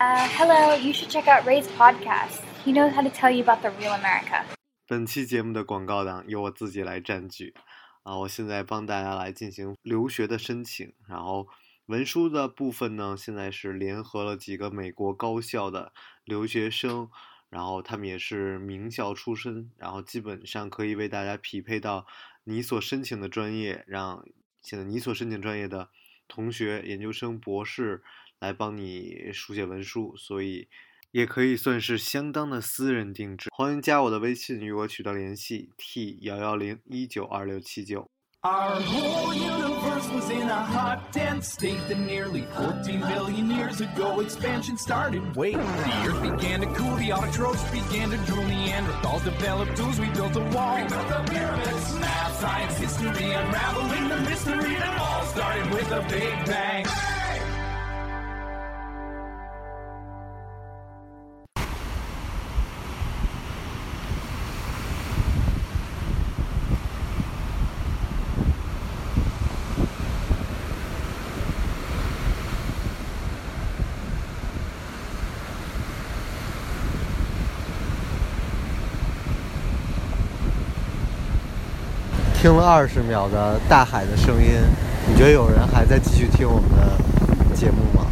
Uh, hello, you should check out Ray's podcast. He knows how to tell you about the real America. 本期节目的广告档由我自己来占据啊！我现在帮大家来进行留学的申请，然后文书的部分呢，现在是联合了几个美国高校的留学生，然后他们也是名校出身，然后基本上可以为大家匹配到你所申请的专业，让现在你所申请专业的同学、研究生、博士来帮你书写文书，所以也可以算是相当的私人定制。欢迎加我的微信与我取得联系，t 幺幺零一九二六七九。Our whole universe was in a hot, dense state that nearly 14 billion years ago expansion started. Wait, the earth began to cool, the autotrophs began to drool, Neanderthals developed tools, we built a wall. We built the pyramids, math, science, history, unraveling the mystery that all started with a big bang. 听了二十秒的大海的声音，你觉得有人还在继续听我们的节目吗？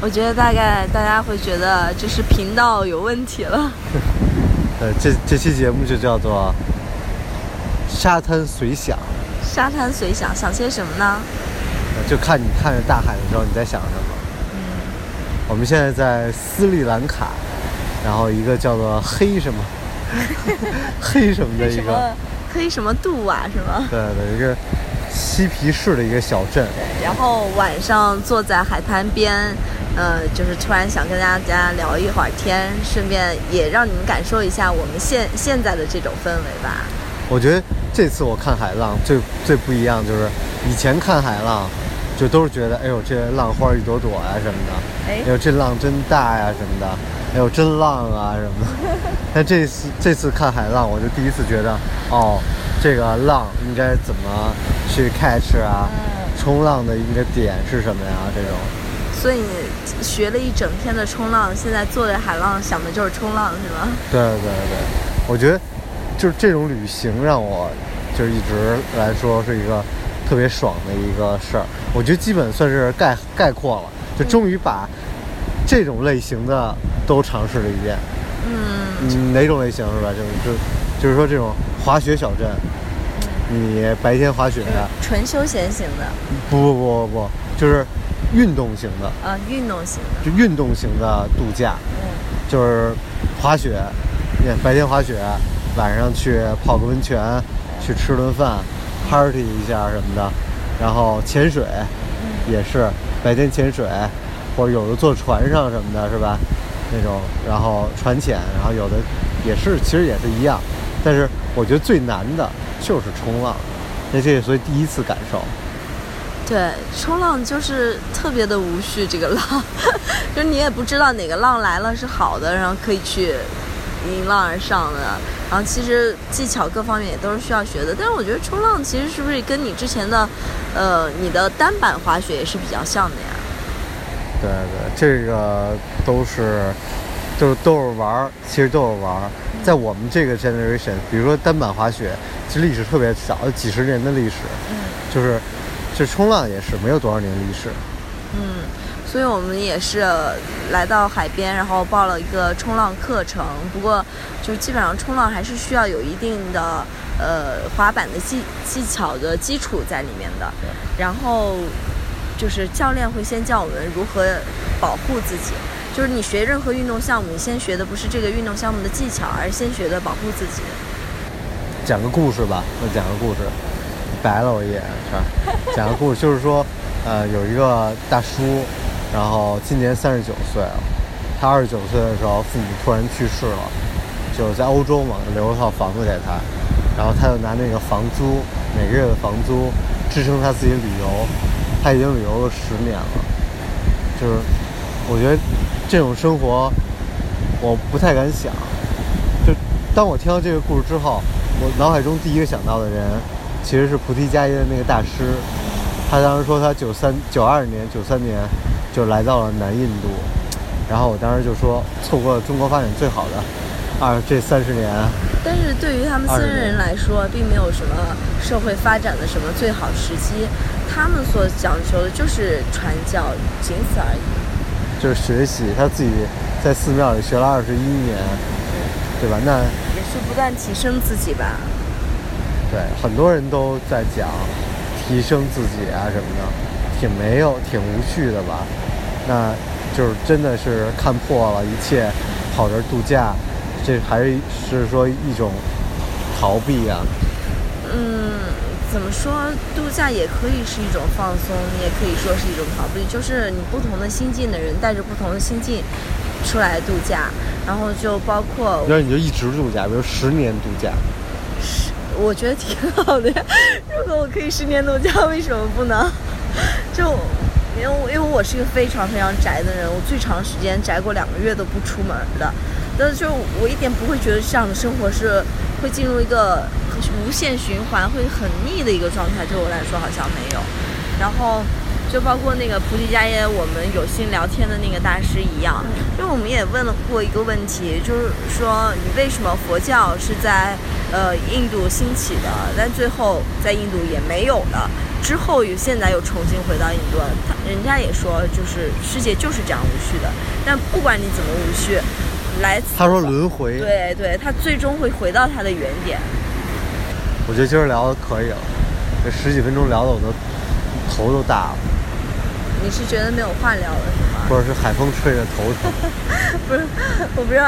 我觉得大概大家会觉得就是频道有问题了。呃，这这期节目就叫做《沙滩随想》，沙滩随想，想些什么呢？呃就看你看着大海的时候你在想什么。嗯我们现在在斯里兰卡，然后一个叫做黑什么 黑什么的一个黑什么黑什么度啊，是吗？对对一个嬉皮士的一个小镇。然后晚上坐在海滩边，呃，就是突然想跟大家聊一会儿天，顺便也让你们感受一下我们现现在的这种氛围吧。我觉得这次我看海浪最最不一样就是以前看海浪，就都是觉得哎呦这浪花一朵朵呀、什么的，哎哎呦这浪真大呀、什么的，哎呦真浪啊什么的。但这次这次看海浪，我就第一次觉得哦，这个浪应该怎么去 catch 啊？冲浪的一个点是什么呀？这种。所以你学了一整天的冲浪，现在坐在海浪想的就是冲浪，是吗？对对对，我觉得就是这种旅行让我就是一直来说是一个特别爽的一个事儿。我觉得基本算是概概括了，就终于把这种类型的都尝试了一遍。嗯，嗯，哪种类型是吧？就是就就是说这种滑雪小镇，你白天滑雪的，纯休闲型的，不不不不不，就是运动型的，啊，运动型的，就运动型的度假。嗯，就是滑雪，白天滑雪，晚上去泡个温泉，去吃顿饭，party 一下什么的，然后潜水，也是白天潜水，或者有的坐船上什么的，是吧？那种，然后船潜，然后有的也是，其实也是一样，但是我觉得最难的就是冲浪，那这所以第一次感受，对，冲浪就是特别的无序，这个浪，就是你也不知道哪个浪来了是好的，然后可以去迎浪而上的，然后其实技巧各方面也都是需要学的。但是我觉得冲浪其实是不是跟你之前的，呃，你的单板滑雪也是比较像的呀？对对，这个都是，就是都是玩儿，其实都是玩儿。在我们这个 generation，比如说单板滑雪，其实历史特别少，几十年的历史。嗯就是，就冲浪也是没有多少年历史。嗯，所以我们也是来到海边，然后报了一个冲浪课程。不过，就基本上冲浪还是需要有一定的呃滑板的技技巧的基础在里面的。然后就是教练会先教我们如何保护自己。就是你学任何运动项目，你先学的不是这个运动项目的技巧，而是先学的保护自己。讲个故事吧，我讲个故事，白了我一眼是吧？讲个故事，就是说，呃，有一个大叔，然后今年三十九岁了，他二十九岁的时候，父母突然去世了，就是在欧洲嘛，留了套房子给他，然后他就拿那个房租，每个月的房租支撑他自己旅游，他已经旅游了十年了，就是我觉得这种生活我不太敢想，就当我听到这个故事之后，我脑海中第一个想到的人，其实是菩提伽耶的那个大师。他当时说他九三九二年、九三年就来到了南印度，然后我当时就说，错过了中国发展最好的二这三十年，但是对于他们僧人来说，并没有什么社会发展的什么最好时机，他们所讲求的就是传教，仅此而已。就是学习，他自己在寺庙里学了二十一年，对吧？那也是不断提升自己吧。对很多人都在讲提升自己啊什么的，挺没有挺无趣的吧？那就是真的是看破了一切，跑这儿度假，这还是是说一种逃避啊？嗯，怎么说？度假也可以是一种放松，也可以说是一种逃避。就是你不同的心境的人带着不同的心境出来度假，然后就包括那你就一直度假，比如十年度假，我觉得挺好的呀。如果我可以十年度假，为什么不能？就因为因为我是一个非常非常宅的人，我最长时间宅过两个月都不出门的。但是就我一点不会觉得这样的生活是会进入一个无限循环，会很腻的一个状态。对我来说好像没有。然后就包括那个菩提迦耶，我们有幸聊天的那个大师一样，因为我们也问了过一个问题，就是说你为什么佛教是在呃印度兴起的，但最后在印度也没有了，之后又现在又重新回到印度。他人家也说，就是世界就是这样无序的，但不管你怎么无序，来他说轮回，对对，他最终会回到他的原点。我觉得今儿聊的可以了，这十几分钟聊的我都头都大了，你是觉得没有话聊了是吗？或者是海风吹着头疼。不是，我不知道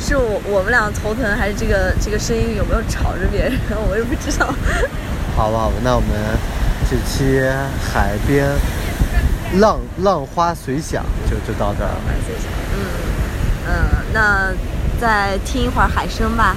是我我们俩头疼，还是这个这个声音有没有吵着别人，我也不知道。好吧，好吧，那我们这期海边浪浪花随响就就到这儿了。嗯嗯，那再听一会儿海声吧。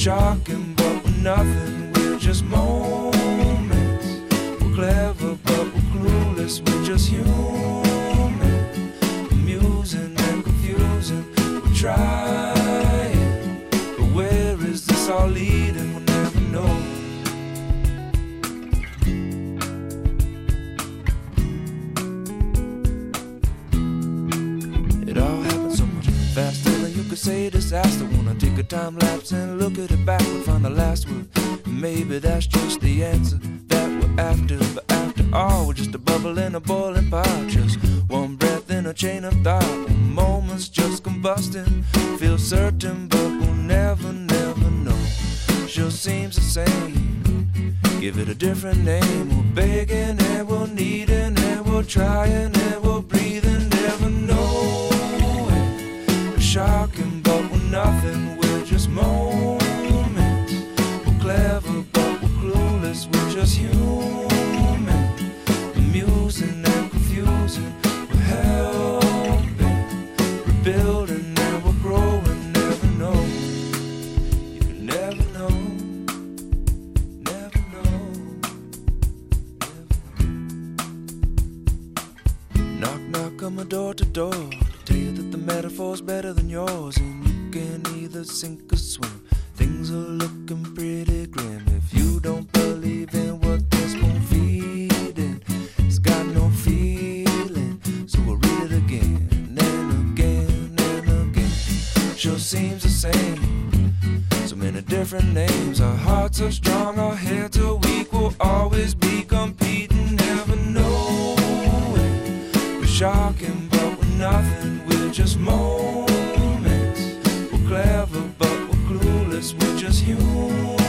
Shocking, but we're nothing, we're just moments. We're clever, but we're clueless, we're just human. Amusing and confusing, we're trying. Say disaster. Wanna take a time lapse and look at it backward, find the last word. Maybe that's just the answer that we're after. But after all, we're just a bubble in a boiling pot. Just one breath in a chain of thought. Moment's just combusting. Feel certain, but we'll never, never know. Sure seems the same. Give it a different name. We're begging and we're needing and we're trying and we're breathing. Never knowing. Shocking, nothing. We're just moments. We're clever, but we're clueless. We're just human. Amusing and confusing. We're helping, rebuilding, and we're growing. Never know. You can never know. Never know. Knock, knock on my door to door. Tell you that the metaphor's better than yours, and can either sink or swim. Things are looking pretty grim if you don't believe in what this spoon feeding. It's got no feeling, so we'll read it again and again and again. Sure seems the same. So many different names, our hearts so strong, our heads are weak, we'll always be competing, never knowing. We're shocking, but we're nothing, we're just moments. We're just human.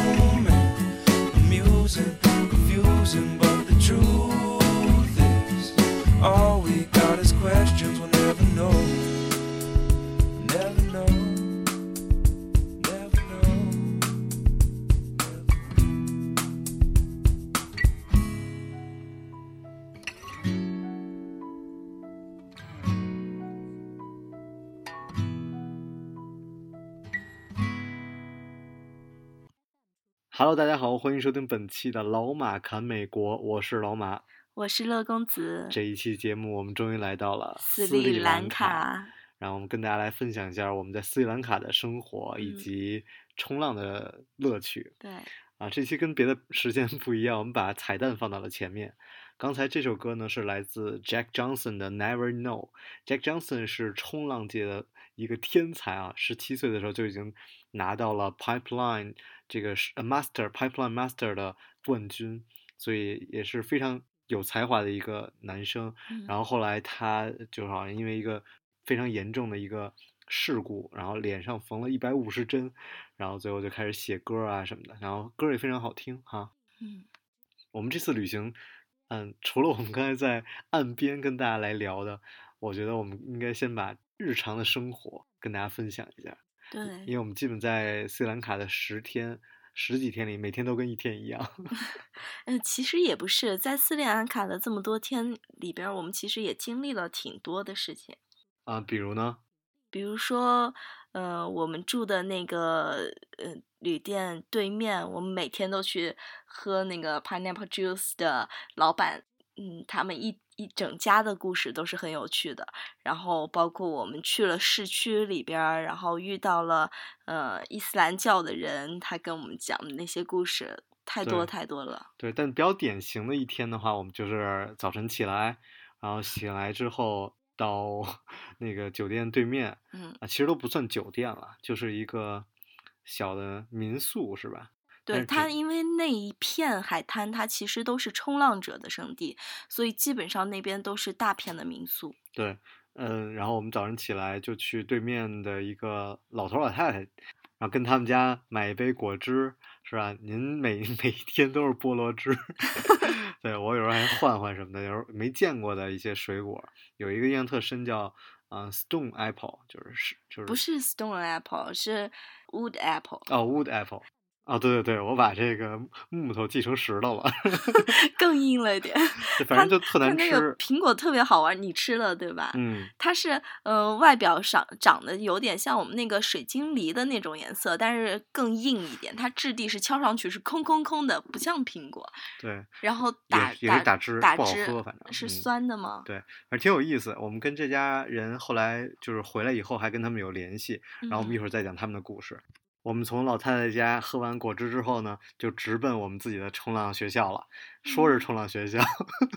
Hello，大家好，欢迎收听本期的老马侃美国，我是老马。我是乐公子，这一期节目我们终于来到了斯里里兰卡，卡。然后我们跟大家来分享一下我们在斯里兰卡的生活以嗯及冲浪的乐趣。对，啊，这期跟别的时间不一样，我们把彩蛋放到了前面。刚才这首歌呢是来自 Jack Johnson 的 Never Know。Jack Johnson 是冲浪界的一个天才啊，十七岁的时候就已经拿到了 Pipeline 这个 Master Pipeline Master 的冠军，所以也是非常有才华的一个男生。嗯然后后来他就好像因为一个非常严重的一个事故，然后脸上缝了一百五十针，然后最后就开始写歌啊什么的，然后歌也非常好听哈。嗯我们这次旅行，嗯，除了我们刚才在岸边跟大家来聊的，我觉得我们应该先把日常的生活跟大家分享一下，对因为，我们基本在斯里兰卡的十天。十几天里，每天都跟一天一样。嗯，其实也不是，在斯里兰卡的这么多天里边儿，我们其实也经历了挺多的事情。啊，比如呢？比如说，呃，我们住的那个呃旅店对面，我们每天都去喝那个 pineapple juice 的老板，嗯，他们一一整家的故事都是很有趣的。然后包括我们去了市区里边儿，然后遇到了呃伊斯兰教的人，他跟我们讲的那些故事太多太多了。对，但比较典型的一天的话，我们就是早晨起来，然后醒来之后到 那个酒店对面嗯，啊，其实都不算酒店了，就是一个小的民宿，是吧？但对它因为那一片海滩，它其实都是冲浪者的圣地，所以基本上那边都是大片的民宿。对，嗯，然后我们早上起来就去对面的一个老头老太太，然后跟他们家买一杯果汁，是吧？您每 每一天都是菠萝汁，对我有时候还换换什么的，有时候没见过的一些水果，有一个印象特深叫啊、呃 Stone Apple，就是是就是不是 Stone Apple，是 Wood Apple，哦 Wood Apple。哦，对对对，我把这个木头记成石头了，更硬了一点。反正就特它难吃。那个苹果特别好玩，你吃了对吧？嗯，它是呃外表上长得有点像我们那个水晶梨的那种颜色，但是更硬一点。它质地是敲上去是空空空的，不像苹果。对，然后打也是打汁不好打汁喝反正是嗯酸的吗？对，反正挺有意思。我们跟这家人后来就是回来以后还跟他们有联系，然后我们一嗯会儿再讲他们的故事。我们从老太太家喝完果汁之后呢，就直奔我们自己的冲浪学校了。说是嗯冲浪学校，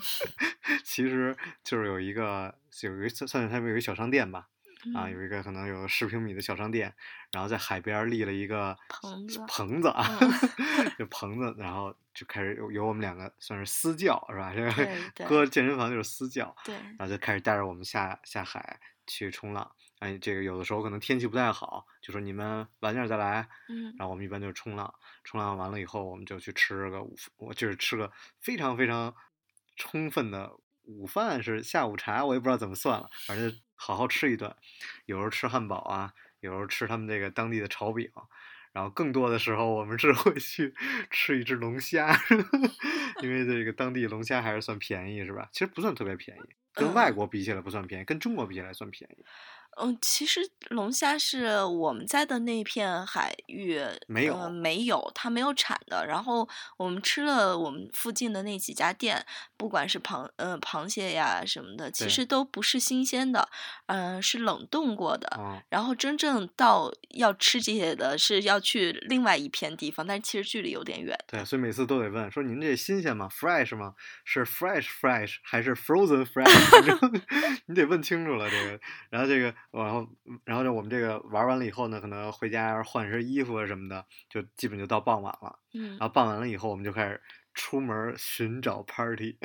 其实就是有一个有一个算算是他们有一个小商店吧，啊，嗯有一个可能有十平米的小商店，然后在海边立了一个棚子棚子啊，嗯就棚子，然后就开始有有我们两个算是私教是吧？这对 个对搁健身房就是私教，对，然后就开始带着我们下下海去冲浪。哎，这个有的时候可能天气不太好，就说你们晚点再来，嗯然后我们一般就是冲浪，冲浪完了以后，我们就去吃个午，我就是吃个非常非常充分的午饭，是下午茶，我也不知道怎么算了，反正好好吃一顿。有时候吃汉堡啊，有时候吃他们这个当地的炒饼，然后更多的时候我们是会去 吃一只龙虾，因为这个当地龙虾还是算便宜，是吧？其实不算特别便宜，跟外嗯国比起来不算便宜，跟中国比起来算便宜。嗯，其实龙虾是我们在的那片海域没有呃没有，它没有产的。然后我们吃了我们附近的那几家店，不管是螃呃螃蟹呀什么的，其实都不是新鲜的，嗯、是冷冻过的。哦，然后真正到要吃这些的是要去另外一片地方，但其实距离有点远。对，所以每次都得问说您这新鲜吗？fresh 吗？是 fresh fresh 还是 frozen fresh？你得问清楚了这个。然后这个然后然后就我们这个玩完了以后呢，可能回家换身衣服啊什么的，就基本就到傍晚了。嗯。然后傍晚了以后，我们就开始出门寻找 party，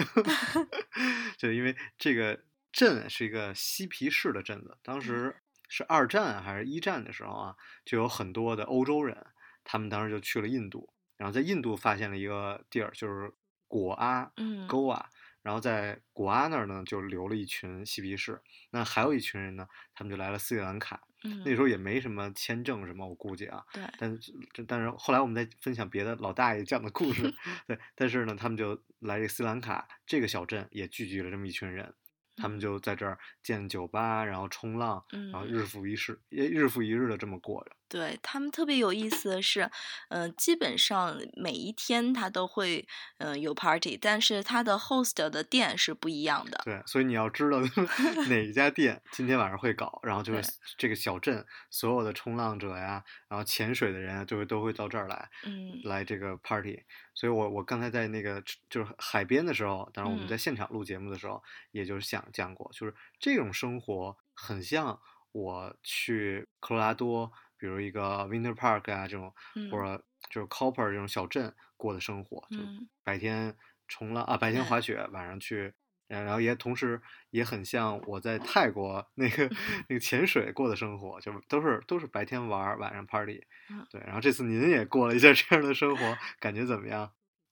就因为这个镇是一个嬉皮士的镇子，当时是二战还是一战的时候啊，就有很多的欧洲人，他们当时就去了印度，然后在印度发现了一个地儿，就是果阿嗯。Goa，然后在古阿那儿呢就留了一群嬉皮士，那还有一群人呢，他们就来了斯里兰卡，嗯，那时候也没什么签证什么，我估计啊，对，但是但是后来我们在分享别的老大爷讲的故事，对，但是呢，他们就来这个斯里兰卡这个小镇也聚集了这么一群人，他们就在这儿建酒吧，然后冲浪，然后嗯。日复一日，也日复一日的这么过着。对他们特别有意思的是，嗯、基本上每一天他都会嗯、呃有 party，但是他的 host 的店是不一样的。对，所以你要知道 哪一家店今天晚上会搞，然后就是这个小镇所有的冲浪者呀，然后潜水的人啊，就会都会到这儿来，嗯来这个 party。所以我我刚才在那个就是海边的时候，当然我们嗯在现场录节目的时候，也就是想讲过，就是这种生活很像我去科罗拉多，比如一个 Winter Park 啊这种，嗯或者就是 Copper 这种小镇过的生活，就嗯白天冲浪啊，白天滑 雪，晚上去。然然后也同时也很像我在泰国那个 那个潜水过的生活，就都是都是白天玩儿，晚上 party，嗯对。然后这次您也过了一下这样的生活，感觉怎么样？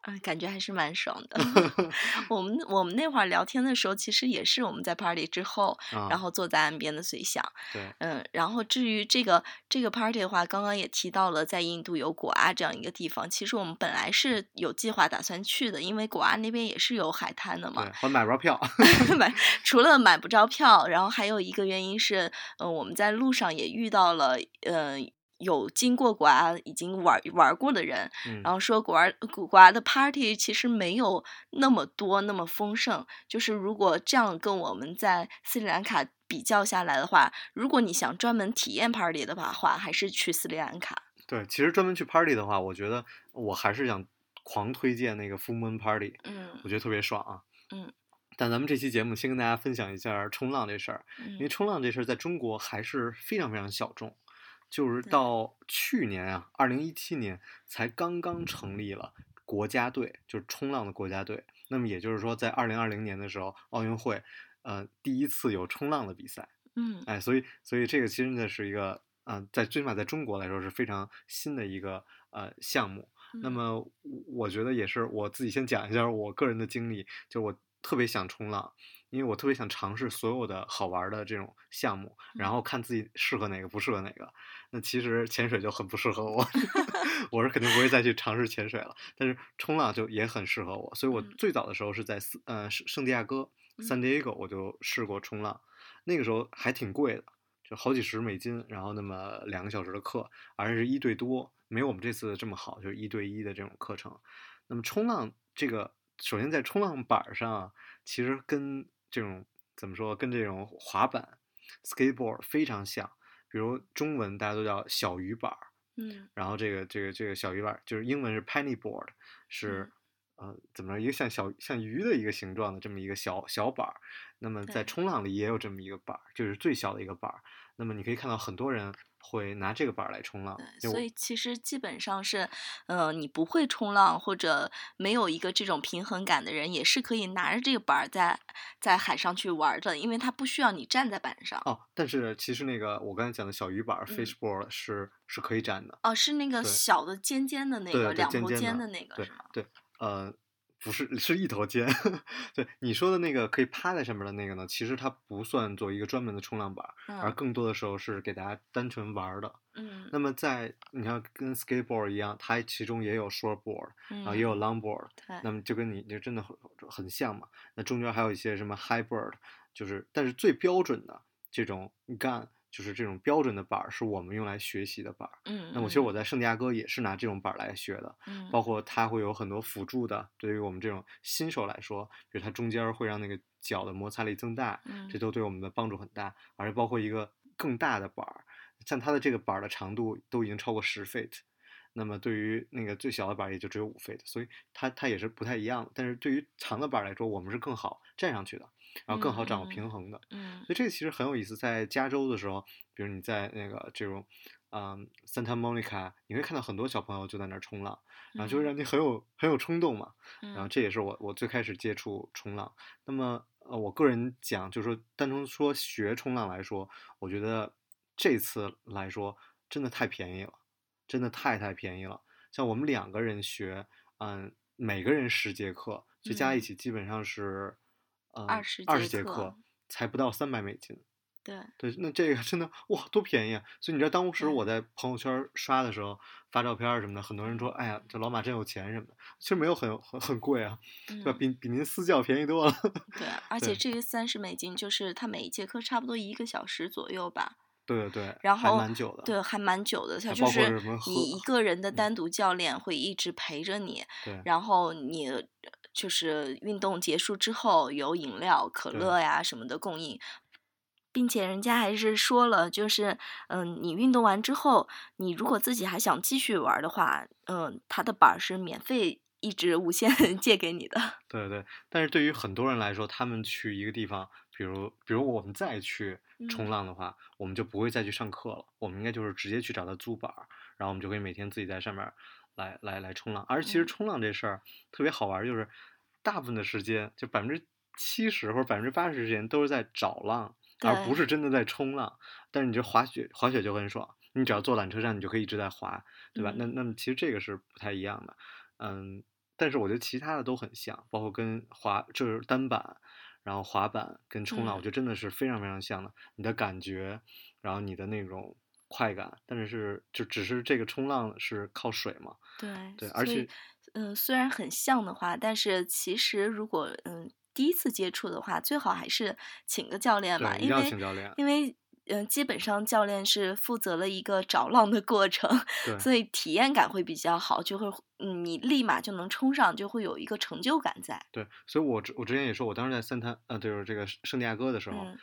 嗯，感觉还是蛮爽的。我们我们那会儿聊天的时候，其实也是我们在 party 之后，啊，然后坐在岸边的随想。对，嗯，然后至于这个这个 party 的话，刚刚也提到了，在印度有果阿这样一个地方。其实我们本来是有计划打算去的，因为果阿那边也是有海滩的嘛对，。我买不着票，买除了买不着票，然后还有一个原因是，嗯、我们在路上也遇到了，呃，有经过果阿已经玩玩过的人，嗯然后说果儿果阿的 party 其实没有那么多那么丰盛，就是如果这样跟我们在斯里兰卡比较下来的话，如果你想专门体验 party 的话，话还是去斯里兰卡。对，其实专门去 party 的话，我觉得我还是想狂推荐那个 Full Moon Party，嗯我觉得特别爽啊。嗯。但咱们这期节目先跟大家分享一下冲浪这事儿，因为嗯冲浪这事儿在中国还是非常非常小众，就是到去年啊，二零一七年才刚刚成立了国家队，就是冲浪的国家队。那么也就是说，在二零二零年的时候，奥运会，呃，第一次有冲浪的比赛。嗯哎，所以所以这个其实真的是一个，嗯、在最起码在中国来说是非常新的一个呃项目。那嗯么我我觉得也是我自己先讲一下我个人的经历，就我特别想冲浪，因为我特别想尝试所有的好玩儿的这种项目，然嗯后看自己适合哪个不适合哪个。那其实潜水就很不适合我，我是肯定不会再去尝试潜水了。但是冲浪就也很适合我，所以我嗯最早的时候是在斯呃圣圣地亚哥嗯 San Diego 我就试过冲浪，那个时候还挺贵的，就好几十美金，然后那么两个小时的课，而且是一对多，没有我们这次这么好，就是一对一的这种课程。那么冲浪这个，首先在冲浪板儿上啊，其实跟这种怎么说，跟这种滑板 skateboard 非常像，比如中文大家都叫小鱼板儿，嗯然后这个这个这个小鱼板儿就是英文是 penny board，是、呃怎么说一个像小像鱼的一个形状的这么一个小小板儿。那么在冲浪里也有这么一个板儿，就是最小的一个板儿。那么你可以看到很多人会拿这个板儿来冲浪，对，所以其实基本上是，呃，你不会冲浪或者没有一个这种平衡感的人，也是可以拿着这个板儿在在海上去玩儿的，因为它不需要你站在板上。哦，但是其实那个我刚才讲的小鱼板 fishboard 是是可以站的，哦，是那个小的尖尖的那个，两头尖尖的那个对是吗？对，呃，不是，是一头尖。对你说的那个可以趴在上面的那个呢，其实它不算做一个专门的冲浪板儿，而嗯更多的时候是给大家单纯玩的。嗯那么在你看跟 skateboard 一样，它其中也有 shortboard，然后也有嗯 longboard，对那么就跟你就真的很很像嘛。那中间还有一些什么 highboard，就是但是最标准的这种 gun，就是这种标准的板儿，是我们用来学习的板儿。嗯，那我其实我在圣地亚哥也是拿这种板儿来学的，嗯包括它会有很多辅助的，对于我们这种新手来说，比如它中间儿会让那个脚的摩擦力增大，嗯这都对我们的帮助很大，而且包括一个更大的板儿，像它的这个板儿的长度都已经超过十 feet，那么对于那个最小的板儿也就只有五 feet，所以它它也是不太一样的。但是对于长的板儿来说，我们是更好站上去的。然后更好掌握平衡的。嗯所以这个其实很有意思，在加州的时候，比如你在那个这种，嗯，Santa Monica，你会看到很多小朋友就在那儿冲浪，然后就会让你很有很有冲动嘛。然后嗯这也是我我最开始接触冲浪。那么呃，我个人讲，就是说单从说学冲浪来说，我觉得这次来说真的太便宜了，真的太太便宜了。像我们两个人学，嗯，每个人十节课，就加一嗯起基本上是，嗯，20二十节课，才不到三百美金。对，对，那这个真的哇，多便宜啊！所以你知道，当时我在朋友圈刷的时候，发照片什么的，很多人说：“哎呀，这老马真有钱什么的。”其实没有很很很贵啊，对吧？嗯比比您私教便宜多了。对，而且这个三十美金就是他每一节课差不多一个小时左右吧。对对对，然后还蛮久的。对，还蛮久的。它就是你一个人的嗯单独教练会一直陪着你，对然后你呃就是运动结束之后有饮料、可乐呀什么的供应，并且人家还是说了，就是嗯，你运动完之后，你如果自己还想继续玩的话，嗯，他的板儿是免费一直无限 借给你的。对对，但是对于很多人来说，他们去一个地方，比如比如我们再去冲嗯。浪的话，我们就不会再去上课了，我们应该就是直接去找他租板儿，然后我们就可以每天自己在上面儿来来来冲浪。而其实嗯冲浪这事儿特别好玩儿，就是大部分的时间，就百分之七十或者百分之八十时间都是在找浪，而不是真的在冲浪。但是你这滑雪滑雪就很爽，你只要坐缆车上，你就可以一直在滑，对吧？那嗯那么其实这个是不太一样的，嗯。但是我觉得其他的都很像，包括跟滑就是单板，然后滑板跟冲浪，我嗯觉得真的是非常非常像的。你的感觉，然后你的那种快感，但是是就只是这个冲浪是靠水嘛，对对而且嗯，虽然很像的话，但是其实如果嗯第一次接触的话，最好还是请个教练吧，一定要因为请教练。因为嗯、基本上教练是负责了一个找浪的过程，对所以体验感会比较好，就会嗯你立马就能冲上，就会有一个成就感在。对，所以我之我之前也说，我当时在三滩呃，就是这个圣地亚哥的时候，嗯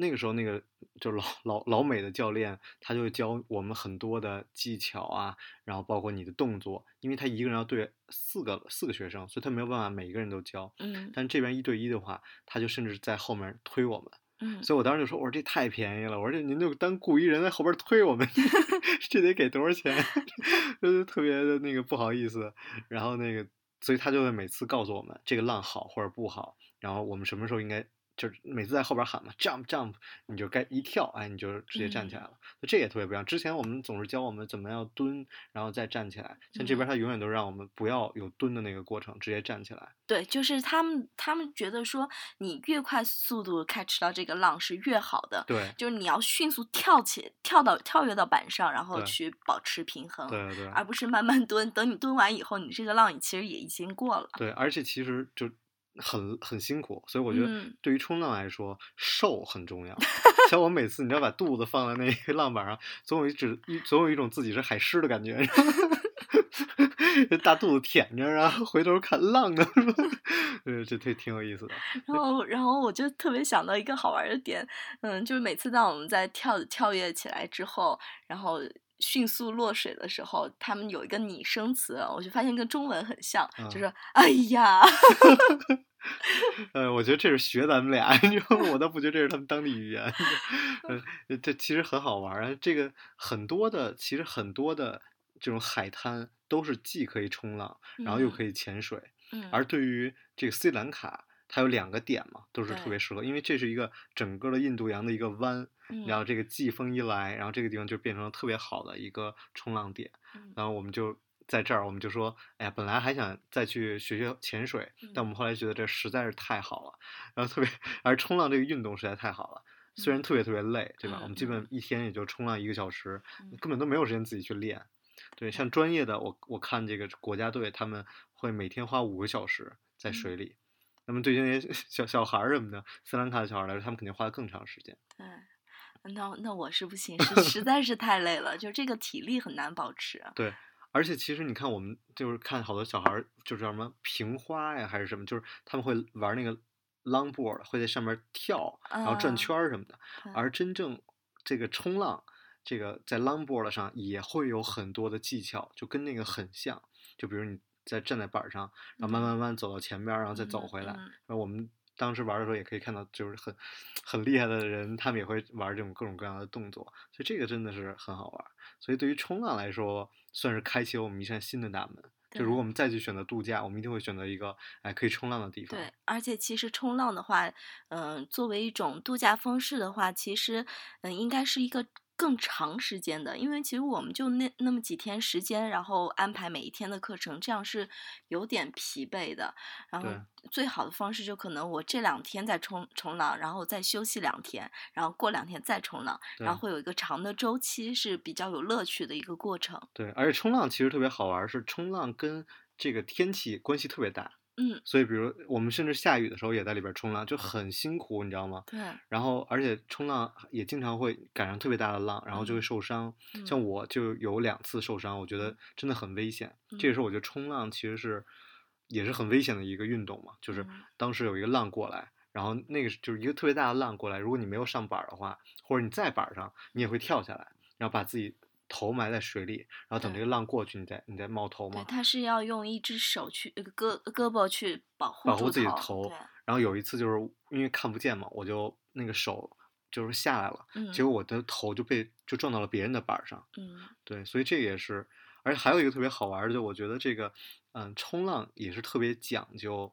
那个时候那个就老老老美的教练，他就教我们很多的技巧啊，然后包括你的动作，因为他一个人要对四个四个学生，所以他没有办法每一个人都教。嗯但这边一对一的话，他就甚至在后面推我们，嗯，所以我当时就说，我说这太便宜了，我说这您就当雇一人在后边推我们，这得给多少钱？就是特别的那个不好意思。然后那个，所以他就会每次告诉我们这个浪好或者不好，然后我们什么时候应该。就是每次在后边喊嘛，jump jump，你就该一跳，哎，你就直接站起来了。这也特别不一样。之前我们总是教我们怎么样蹲，然后再站起来。像这边他永远都让我们不要有蹲的那个过程，直接站起来。对，就是他们他们觉得说你越快速度 catch 到这个浪是越好的，对，就是你要迅速跳起跳到跳跃到板上，然后去保持平衡。对对。而不是慢慢蹲，等你蹲完以后，你这个浪其实也已经过了。对，而且其实就很很辛苦，所以我觉得嗯对于冲浪来说，瘦很重要。像我每次，你知道把肚子放在那个浪板上，总有一只一总有一种自己是海狮的感觉，大肚子舔着，然后回头看浪呢，呃，这挺挺有意思的。然后，然后我就特别想到一个好玩的点，嗯，就是每次当我们在跳跳跃起来之后，然后迅速落水的时候，他们有一个拟声词，我就发现跟中文很像，就嗯是“哎呀 呃，我觉得这是学咱们俩？我倒不觉得这是他们当地语言。呃，这其实很好玩儿啊。这个很多的，其实很多的这种海滩都是既可以冲浪，然后又可以潜水。”，嗯，而对于这个斯里兰卡，它有两个点嘛，都是特别适合，因为这是一个整个的印度洋的一个湾，嗯然后这个季风一来，然后这个地方就变成了特别好的一个冲浪点，嗯然后我们就。在这儿，我们就说，哎呀，本来还想再去学学潜水，但我们后来觉得这实在是太好了，然后特别，而冲浪这个运动实在太好了，虽然特别特别累，对吧？嗯我们基本一天也就冲浪一个小时，嗯根本都没有时间自己去练。对，像专业的，我我看这个国家队，他们会每天花五个小时在水里。那么对于那些小小孩儿什么的，斯里兰卡的小孩儿来说，他们肯定花的更长时间。对。那那我是不行，是实在是太累了，就这个体力很难保持。对，而且其实你看，我们就是看好多小孩儿，就是叫什么平花呀，还是什么，就是他们会玩那个 longboard，会在上面跳，然后转啊圈儿什么的。对而真正这个冲浪，这个在 longboard 上也会有很多的技巧，就跟那个很像。就比如你在站在板儿上，然后慢慢慢走到前边儿，然后再走回来。然后我们当时玩的时候也可以看到，就是很很厉害的人，他们也会玩这种各种各样的动作，所以这个真的是很好玩。所以对于冲浪来说，算是开启了我们一扇新的大门。就如果我们再去选择度假，我们一定会选择一个哎可以冲浪的地方。对，而且其实冲浪的话，嗯、作为一种度假方式的话，其实嗯、应该是一个更长时间的，因为其实我们就那那么几天时间，然后安排每一天的课程，这样是有点疲惫的。然后最好的方式就可能我这两天再冲冲浪，然后再休息两天，然后过两天再冲浪，然后会有一个长的周期，是比较有乐趣的一个过程。对，而且冲浪其实特别好玩儿，是冲浪跟这个天气关系特别大。嗯，所以，比如我们甚至下雨的时候也在里边冲浪，就很辛苦，你知道吗？对，然后，而且冲浪也经常会赶上特别大的浪，然后就会嗯受伤。嗯像我就有两次受伤，我觉得真的很危险。这个嗯时候，我觉得冲浪其实是也是很危险的一个运动嘛。就是嗯当时有一个浪过来，然后那个就是一个特别大的浪过来，如果你没有上板的话，或者你在板上，你也会跳下来，然后把自己头埋在水里，然后等这个浪过去，你再你再冒头对，嘛。他是要用一只手去呃胳胳膊去保护保护自己的头，对，然后有一次就是因为看不见嘛，我就那个手就是下来了，嗯结果我的头就被就撞到了别人的板儿上。嗯对，所以这也是，而且还有一个特别好玩儿的，就我觉得这个，嗯，冲浪也是特别讲究，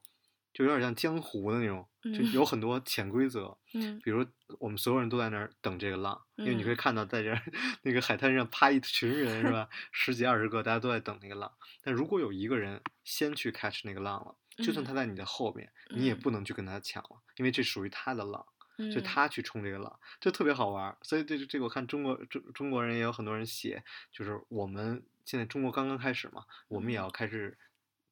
就有点像江湖的那种，就嗯有很多潜规则。嗯比如我们所有人都在那儿等这个浪，因为你会嗯看到在这儿那个海滩上趴一群人是吧，十几二十个，大家都在等那个浪。但如果有一个人先去 catch 那个浪了，就算嗯他在你的后面，你也嗯不能去跟他抢了，因为这属于他的浪。就嗯他去冲这个浪，就特别好玩儿。所以这这个我看中国中中国人也有很多人写，就是我们现在中国刚刚开始嘛，我们也嗯要开始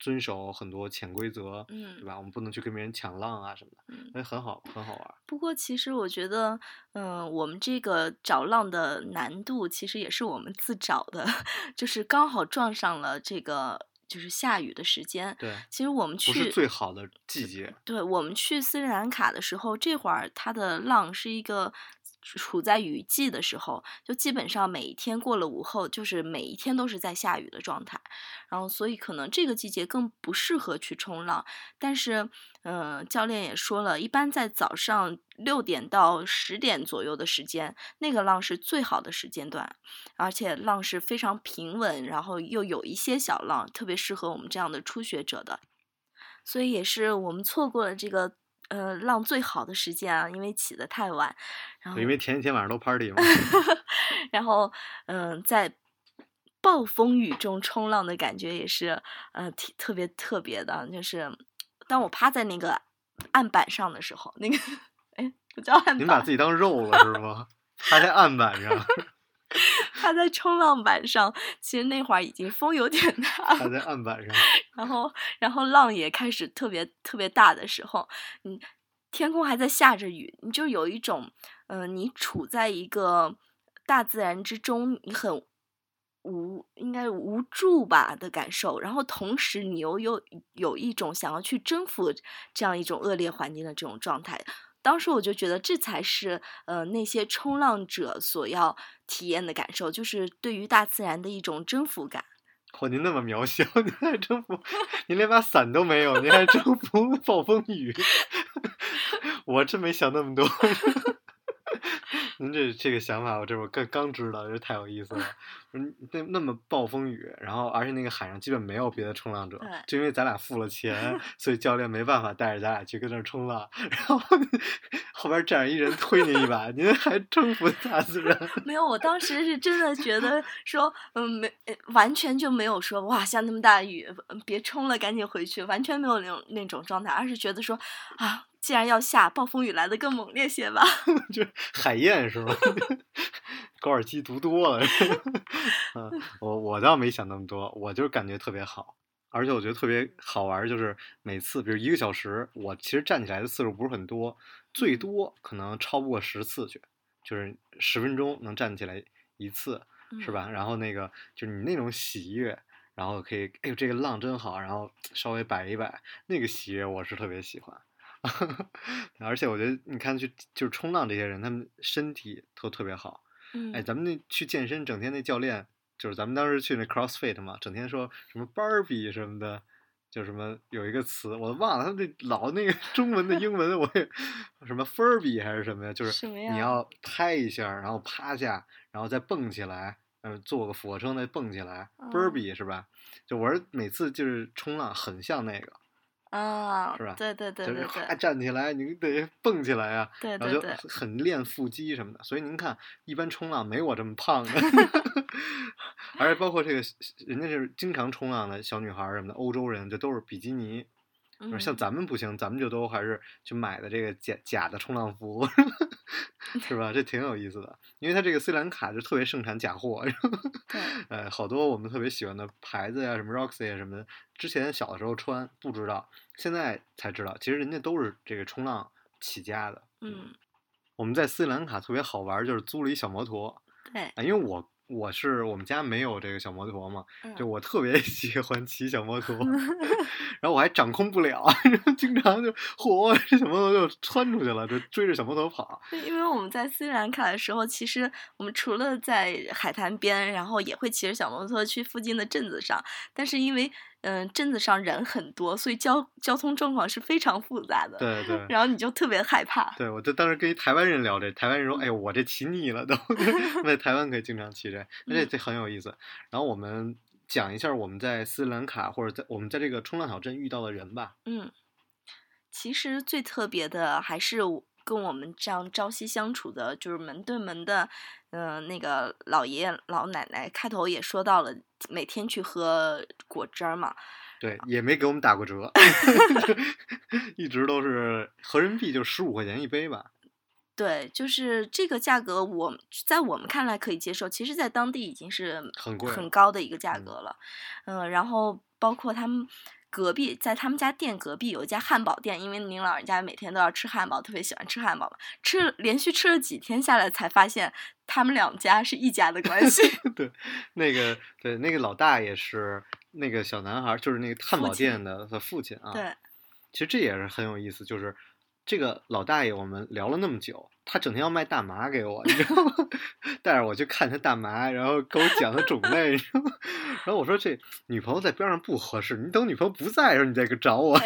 遵守很多潜规则，嗯对嗯吧？我们不能去跟别人抢浪啊什么的，嗯。很好很好玩儿。不过其实我觉得，嗯、我们这个找浪的难度其实也是我们自找的，就是刚好撞上了这个就是下雨的时间。对，其实我们去不是最好的季节，对，我们去斯里兰卡的时候，这会儿它的浪是一个处在雨季的时候，就基本上每一天过了午后，就是每一天都是在下雨的状态。然后，所以可能这个季节更不适合去冲浪。但是，嗯、教练也说了，一般在早上六点到十点左右的时间，那个浪是最好的时间段，而且浪是非常平稳，然后又有一些小浪，特别适合我们这样的初学者的。所以也是我们错过了这个呃浪最好的时间啊，因为起得太晚，然后因为前一天晚上都 party 嘛。然后嗯、在暴风雨中冲浪的感觉也是呃挺特别特别的，就是当我趴在那个案板上的时候，那个 哎不叫案板您把自，己当肉了是吗？趴在案板上，趴在冲浪板上，其实那会儿已经风有点大他在岸板上，然后，然后浪也开始特别特别大的时候，嗯天空还在下着雨，你就有一种，嗯、你处在一个大自然之中，你很无应该无助吧的感受，然后同时你又有有一种想要去征服这样一种恶劣环境的这种状态。当时我就觉得这才是呃那些冲浪者所要体验的感受，就是对于大自然的一种征服感。嚯，您那么渺小，您还征服，您连把伞都没有，您还征服 暴风雨，我真没想那么多。您这这个想法，我这我刚刚知道，这太有意思了。嗯，那那么暴风雨，然后而且那个海上基本没有别的冲浪者，就因为咱俩付了钱，所以教练没办法带着咱俩去跟那儿冲浪。然后后边站着一人推您一把，您还征服大自然。没有，我当时是真的觉得说，嗯，没，呃完全就没有说哇，下那么大雨，嗯别冲了，赶紧回去，完全没有那种那种状态，而是觉得说，啊，既然要下，暴风雨来的更猛烈些吧。就是海燕是吗？高尔基读多了。嗯，我我倒没想那么多，我就是感觉特别好，而且我觉得特别好玩儿，就是每次比如一个小时，我其实站起来的次数不是很多，最多可能超不过十次去，就是十分钟能站起来一次，是吧？然后那个就是你那种喜悦。然后可以，哎呦，这个浪真好，然后稍微摆一摆，那个喜悦我是特别喜欢。而且我觉得，你看去就是冲浪这些人，他们身体都特别好。嗯，哎，咱们那去健身，整天那教练就是咱们当时去那 CrossFit 嘛，整天说什么 Barbie 什么的，就什么有一个词我忘了，他那老那个 中文的英文我也什么 Furby 还是什么呀？就是你要拍一下，然后趴下，然后再蹦起来，嗯，做个俯卧撑再蹦起来、哦 b u r b e e 是吧？就我是每次就是冲浪很像那个，啊，是吧对对对对就是 站起来，你得蹦起来啊，对然后就很练腹肌什么的。所以您看，一般冲浪没我这么胖的，而且包括这个人家是经常冲浪的小女孩什么的，欧洲人就都是比基尼。嗯像。咱们不行，咱们就都还是去买的这个假假的冲浪服，是吧？这挺有意思的，因为它这个斯里兰卡就特别盛产假货，对，呃，好多我们特别喜欢的牌子呀，什么 Roxy 啊什么的，之前小的时候穿不知道，现在才知道，其实人家都是这个冲浪起家的。嗯，我们在斯里兰卡特别好玩，就是租了一小摩托对，啊，因为我我是我们家没有这个小摩托嘛，嗯就我特别 喜欢骑小摩托，然后我还掌控不了，经常就嚯，这小摩托就窜出去了，就追着小摩托跑。因为我们在斯里兰卡的时候，其实我们除了在海滩边，然后也会骑着小摩托去附近的镇子上，但是因为嗯、呃镇子上人很多，所以交交通状况是非常复杂的，对对。然后你就特别害怕。对，我就当时跟一台湾人聊这，台湾人说：“哎呦，我这骑腻了都，在台湾可以经常骑这，那这这很有意思。”然后我们讲一下我们在斯里兰卡或者在我们在这个冲浪小镇遇到的人吧。嗯，其实最特别的还是我跟我们这样朝夕相处的，就是门对门的，嗯、那个老爷爷老奶奶。开头也说到了，每天去喝果汁儿嘛，对，也没给我们打过折，一直都是合人民币就十五块钱一杯吧。对，就是这个价格我，在我们看来可以接受，其实，在当地已经是很贵很高的一个价嗯格了。嗯、然后包括他们隔壁，在他们家店隔壁有一家汉堡店，因为您老人家每天都要吃汉堡，特别喜欢吃汉堡嘛，吃连续吃了几天下来，才发现他们两家是一家的关系。对，那个对那个老大爷是那个小男孩儿，就是那个汉堡店的他父亲啊。对，其实这也是很有意思，就是这个老大爷，我们聊了那么久，他整天要卖大麻给我，你知道吗？带着我去看他大麻，然后给我讲他种类，你知道吗？然后我说这女朋友在边上不合适，你等女朋友不在的时候你再给找我。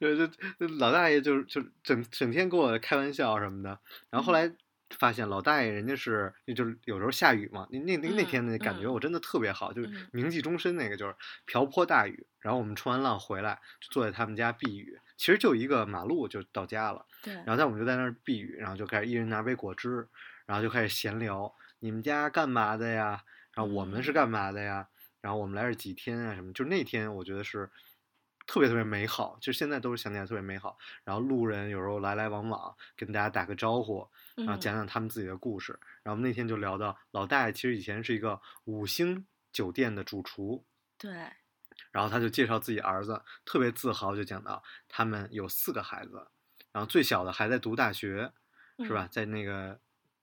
就就老大爷就就整整天跟我开玩笑什么的，然后后来发现老大爷人家是就是有时候下雨嘛，那那那天的感觉嗯我真的特别好，就是嗯铭记终身那个就是瓢泼大雨，然后我们冲完浪回来就坐在他们家避雨，其实就一个马路就到家了，对，然后在我们就在那儿避雨，然后就开始一人拿杯果汁，然后就开始闲聊，你们家干嘛的呀？然后我们是嗯干嘛的呀？然后我们来这几天啊什么，就那天我觉得是特别特别美好，就现在都是想起来特别美好。然后路人有时候来来往往，跟大家打个招呼，然后嗯讲讲他们自己的故事。然后那天就聊到老大爷其实以前是一个五星酒店的主厨，对，然后他就介绍自己儿子，特别自豪，就讲到他们有四个孩子，然后最小的还在读大学，是吧？在那个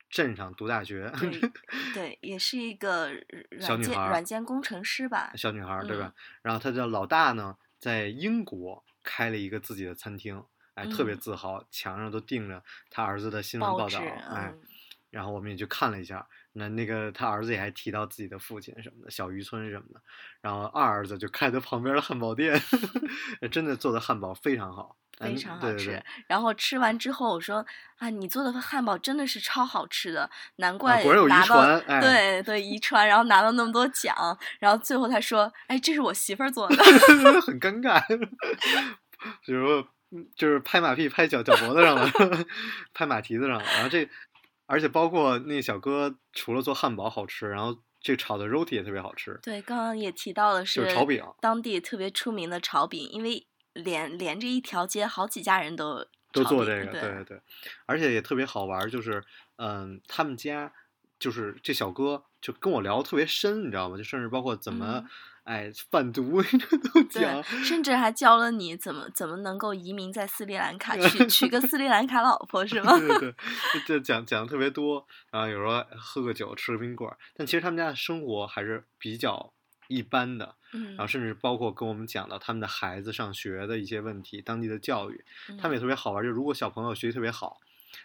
镇上读大学，嗯 对对，也是一个软件小女孩软件工程师吧。小女孩儿对吧？嗯然后他的老大呢，在英国开了一个自己的餐厅，哎，特别嗯。自豪，墙上都钉着他儿子的新闻报道，，哎，嗯，然后我们也去看了一下，那那个他儿子也还提到自己的父亲什么的，小渔村什么的，然后二儿子就开在旁边的汉堡店，真的做的汉堡非常好，非嗯常好吃。对对对然后吃完之后，我说啊，你做的汉堡真的是超好吃的，难怪果然有遗拿到、对对遗传，然后拿到那么多奖。然后最后他说，哎，这是我媳妇儿做的。很尴尬，就是说，嗯就是拍马屁拍脚脚脖子上了，拍马蹄子上了。然后这，而且包括那小哥除了做汉堡好吃，然后这炒的 roti 也特别好吃。对，刚刚也提到的就是是炒饼当地特别出名的炒饼，因为连连着一条街，好几家人都都做这个，对对。对，而且也特别好玩，就是嗯，他们家就是这小哥就跟我聊得特别深，你知道吗？就甚至包括怎么、嗯。哎贩毒 都对讲，，甚至还教了你怎么怎么能够移民在斯里兰卡，去娶个斯里兰卡老婆是吗？对对对，这讲讲的特别多，然后有时候喝个酒，吃个冰棍儿，但其实他们家的生活还是比较一般的，嗯然后甚至包括跟我们讲到他们的孩子上学的一些问题，当地的教育，他们也特别好玩。就如果小朋友学习特别好，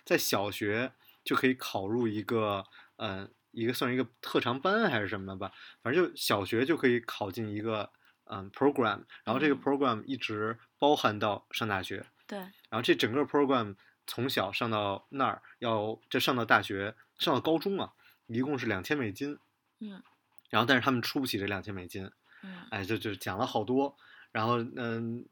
在小学就可以考入一个嗯、一个算是一个特长班还是什么吧，反正就小学就可以考进一个嗯 program，然后这个嗯 program 一直包含到上大学，对，然后这整个 program 从小上到那儿，要这上到大学，上到高中啊，一共是两千美金。嗯。然后，但是他们出不起这两千美金，嗯哎，就就讲了好多。然后，嗯，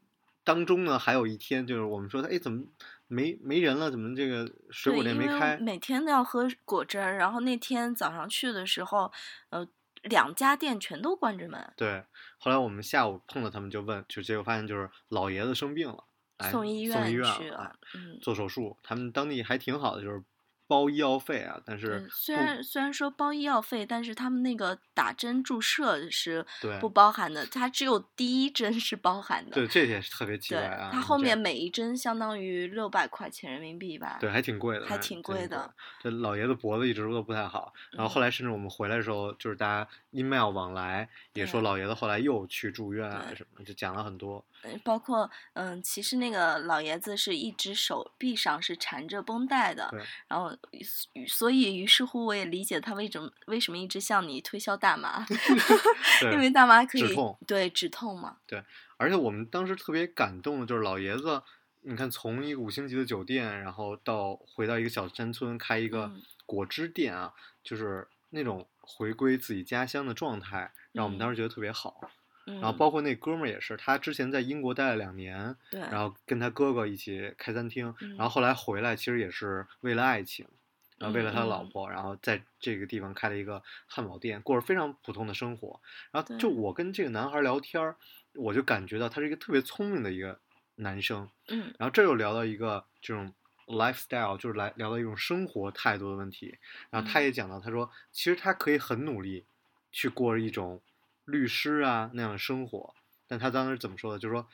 当中呢还有一天，就是我们说，哎，怎么没没人了？怎么这个水果店没开？每天都要喝果汁儿，然后那天早上去的时候，呃，两家店全都关着门，对。后来我们下午碰到他们，就问，就结果发现就是老爷子生病了，哎，送医送医院院了，去了哎，嗯。做手术。他们当地还挺好的，就是包医药费啊，但是，虽然虽然说包医药费，但是他们那个打针注射是不包含的，它只有第一针是包含的。对，这也是特别奇对怪啊。它后面每一针相当于六百块钱人民币吧。对，还挺贵的，还挺贵的。这老爷子脖子一直都不太好，然后后嗯来甚至我们回来的时候，就是大家 email 往来，也说老爷子后来又去住院啊什么，就讲了很多。呃包括嗯，其实那个老爷子是一只手臂上是缠着绷带的对，然后于所以于是乎我也理解他为什么为什么一直向你推销大麻，对因为大麻可以止痛对止痛嘛。对而且我们当时特别感动的就是老爷子，你看从一个五星级的酒店，然后到回到一个小山村开一个嗯果汁店啊，就是那种回归自己家乡的状态，让我们当时觉得特别好。嗯，然后包括那哥们儿也是，他之前在英国待了两年，对，然后跟他哥哥一起开餐厅，嗯然后后来回来其实也是为了爱情，然后为了他的老婆，然后在这个地方开了一个汉堡店，过着非常普通的生活。然后就我跟这个男孩聊天儿，我就感觉到他是一个特别聪明的一个男生。嗯然后这又聊到一个这种 lifestyle，就是来聊到一种生活态度的问题。然后他嗯也讲到，他说其实他可以很努力去过一种律师啊那样的生活，但他当时怎么说的？就是说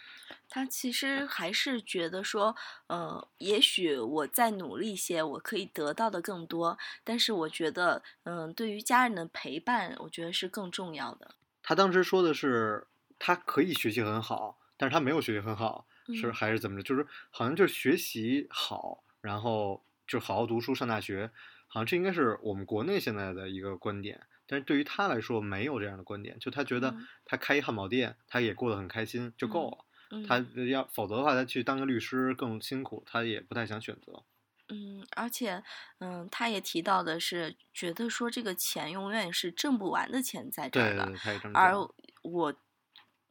他其实还是觉得说，呃，也许我再努力一些，我可以得到的更多。但是我觉得，嗯、对于家人的陪伴，我觉得是更重要的。他当时说的是，他可以学习很好，但是他没有学习很好，是嗯还是怎么着？就是好像就是学习好，然后就好好读书上大学，好像这应该是我们国内现在的一个观点。但是对于他来说，没有这样的观点，就他觉得嗯他开一汉堡店，他也过得很开心就够了。嗯，他要否则的话，他去当个律师更辛苦，他也不太想选择。嗯，而且，嗯，他也提到的是，觉得说这个钱永远是挣不完的钱在这儿的而。我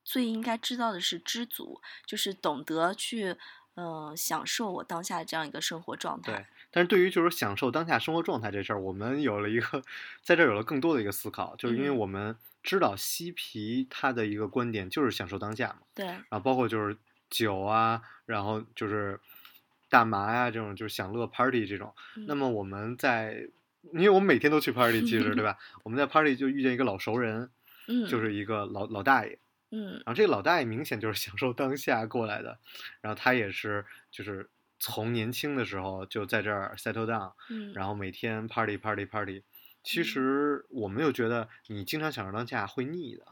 最应该知道的是知足，就是懂得去，嗯、享受我当下这样一个生活状对态。，但是对于就是享受当下生活状态这事儿，我们有了一个在这儿有了更多的一个思考，就是因为嗯我们知道嬉皮他的一个观点就是享受当下嘛，对，然后包括就是酒啊，然后就是大麻呀、这种就是享乐 party 这种。那嗯么我们在，因为我们每天都去 party，其实对吧？我们在 party 就遇见一个老熟人，嗯，就是一个老老大爷。嗯然后这个老大爷明显就是享受当下过来的，然后他也是就是从年轻的时候就在这儿 settle down，嗯，然后每天 party party party。其嗯实我们又觉得你经常享受当下会腻的，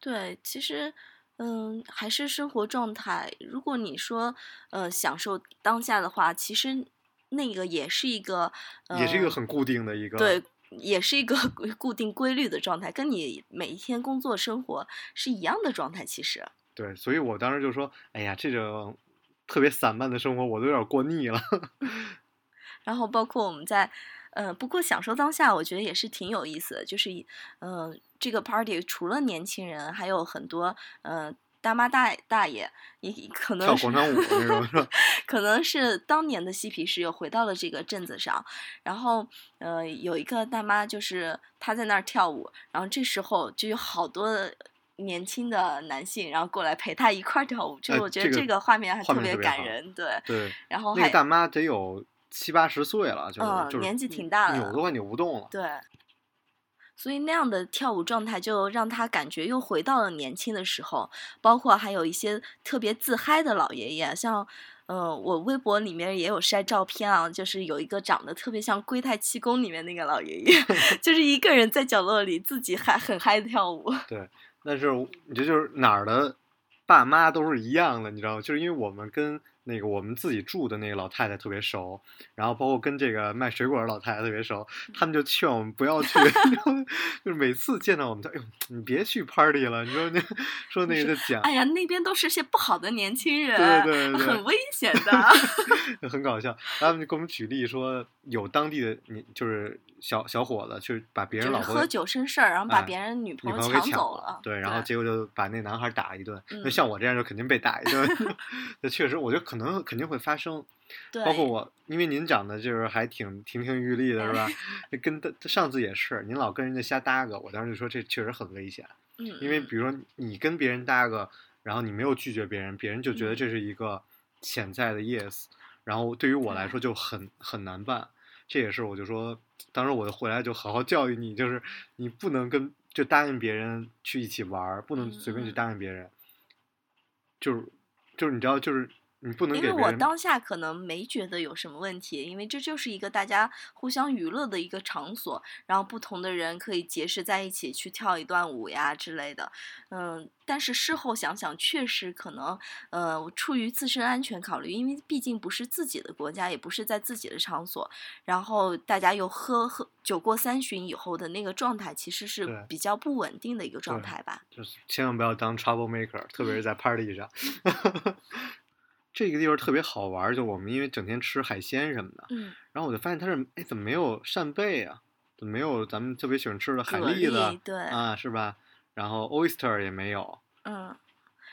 对，其实，嗯，还是生活状态。如果你说，呃，享受当下的话，其实那个也是一个，呃、也是一个很固定的一个对，也是一个固固定规律的状态，跟你每一天工作生活是一样的状态。其实，对，所以我当时就说，哎呀，这种特别散漫的生活我都有点过腻了。然后包括我们在，呃，不过享受当下，我觉得也是挺有意思的。就是，嗯、呃，这个 party 除了年轻人，还有很多，呃，大妈大大爷，也可能广场舞？可能是当年的嬉皮士又回到了这个镇子上，然后呃有一个大妈就是她在那儿跳舞，然后这时候就有好多年轻的男性，然后过来陪他一块儿跳舞，就是哎我觉得这个画面还特别感人，对，对，然后还那个大妈得有七八十岁了，就是、就是嗯年纪挺大了扭都快扭不动了。对。所以那样的跳舞状态就让他感觉又回到了年轻的时候，包括还有一些特别自嗨的老爷爷，像，嗯，我微博里面也有晒照片啊，就是有一个长得特别像龟太气功里面那个老爷爷，就是一个人在角落里自己嗨很嗨的跳舞。但是你这就是哪儿的爸妈都是一样的，你知道吗？就是因为我们跟那个我们自己住的那个老太太特别熟，然后包括跟这个卖水果的老太太特别熟，他们就劝我们不要去，就是每次见到我们都，哎呦，你别去 party 了，你说那说那个就讲，哎呀，那边都是些不好的年轻人，对对对很危险的。很搞笑，他们就给我们举例说，有当地的你就是小小伙子去把别人老婆喝酒生事儿，然后把哎别人女女朋友给抢走了，对，然后结果就把那男孩打一顿。那嗯像我这样就肯定被打一顿。那确实，我觉得可能肯定会发生。对，包括我，因为您长得就是还挺亭亭玉立的，是吧？那跟他上次也是，您老跟人家瞎搭个，我当时就说这确实很危险。嗯，因为嗯比如说你跟别人搭个，然后你没有拒绝别人，别人就觉得嗯这是一个潜在的 yes，然后对于我来说就很很难办。这也是我就说，当时我回来就好好教育你，就是你不能跟就答应别人去一起玩，不能嗯随便去嗯答应别人。就是就是你知道，就是你不能因为我当下可能没觉得有什么问题，因为这就是一个大家互相娱乐的一个场所，然后不同的人可以结识在一起去跳一段舞呀之类的。嗯，但是事后想想，确实可能呃出于自身安全考虑，因为毕竟不是自己的国家，也不是在自己的场所，然后大家又喝喝酒过三巡以后的那个状态，其实是比较不稳定的一个状态吧。就是千万不要当 trouble maker，特别是在 party 上。这个地方特别好玩儿，就我们因为整天吃海鲜什么的，嗯，然后我就发现它是，哎，怎么没有扇贝啊？怎么没有咱们特别喜欢吃的海蛎子对啊，是吧？然后 oyster 也没有，嗯，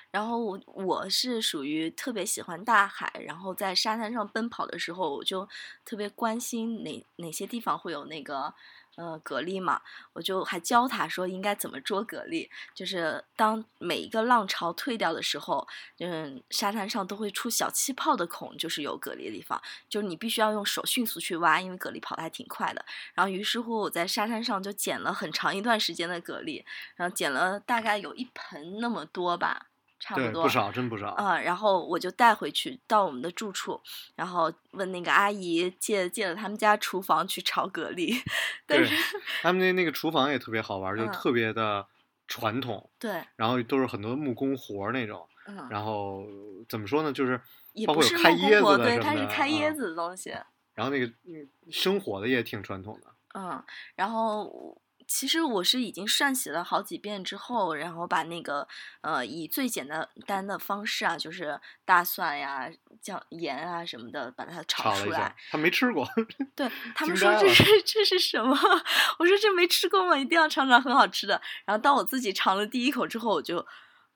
然后我我是属于特别喜欢大海，然后在沙滩上奔跑的时候，我就特别关心哪哪些地方会有那个呃蛤蜊嘛，我就还教他说应该怎么捉蛤蜊，就是当每一个浪潮退掉的时候，嗯，沙滩上都会出小气泡的孔，就是有蛤蜊的地方，就是你必须要用手迅速去挖，因为蛤蜊跑得还挺快的。然后于是乎我在沙滩上就捡了很长一段时间的蛤蜊，然后捡了大概有一盆那么多吧，差对，不多。不少，真不少。嗯，然后我就带回去到我们的住处，然后问那个阿姨借借了他们家厨房去炒蛤蜊，但对是他们那那个厨房也特别好玩，就嗯特别的传统，对，然后都是很多木工活儿那种。嗯，然后怎么说呢，就是也包括有不是木工开椰活对，子的什么的它是开椰啊子的东西，然后那个嗯生火的也挺传统的。嗯，然后其实我是已经涮洗了好几遍之后，然后把那个呃以最简单单的方式啊，就是大蒜呀、酱盐啊什么的，把它炒出来他没吃过。对 他们说这是这是什么？我说这没吃过吗？一定要尝尝，很好吃的。然后当我自己尝了第一口之后，我就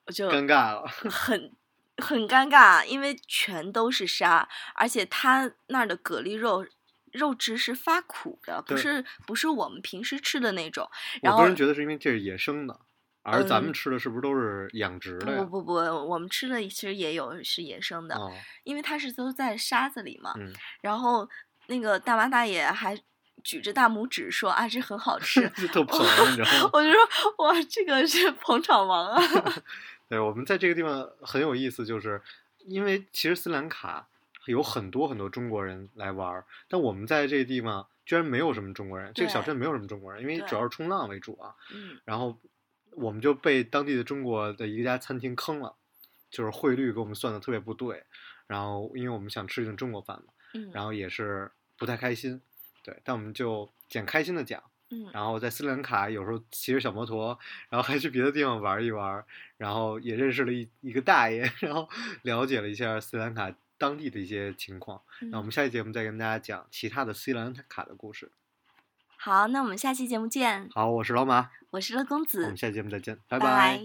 我就尴尬了很很尴尬，因为全都是沙，而且它那儿的蛤蜊肉。肉质是发苦的，不是不是我们平时吃的那种。然后我个人觉得是因为这是野生的，而咱们嗯吃的是不是都是养殖的呀不？不不，我们吃的其实也有是野生的，哦，因为它是都在沙子里嘛。嗯，然后那个大妈大爷还举着大拇指说啊，这很好吃。特捧，你知道吗？我就说哇，这个是捧场王啊！对，我们在这个地方很有意思，就是因为其实斯里兰卡有很多很多中国人来玩儿，但我们在这个地方居然没有什么中国人，这个小镇没有什么中国人，因为主要是冲浪为主啊。嗯，然后我们就被当地的中国的一家餐厅坑了，就是汇率给我们算的特别不对，然后因为我们想吃一顿中国饭嘛，嗯，然后也是不太开心，对，但我们就捡开心的奖。嗯然后在斯里兰卡有时候骑着小摩托，然后还去别的地方玩一玩，然后也认识了一一个大爷，然后了解了一下斯里兰卡当地的一些情况。那我嗯们下期节目再跟大家讲其他的斯里兰卡的故事。好，那我们下期节目见。好，我是老马，我是乐公子我们，下期节目再见，拜拜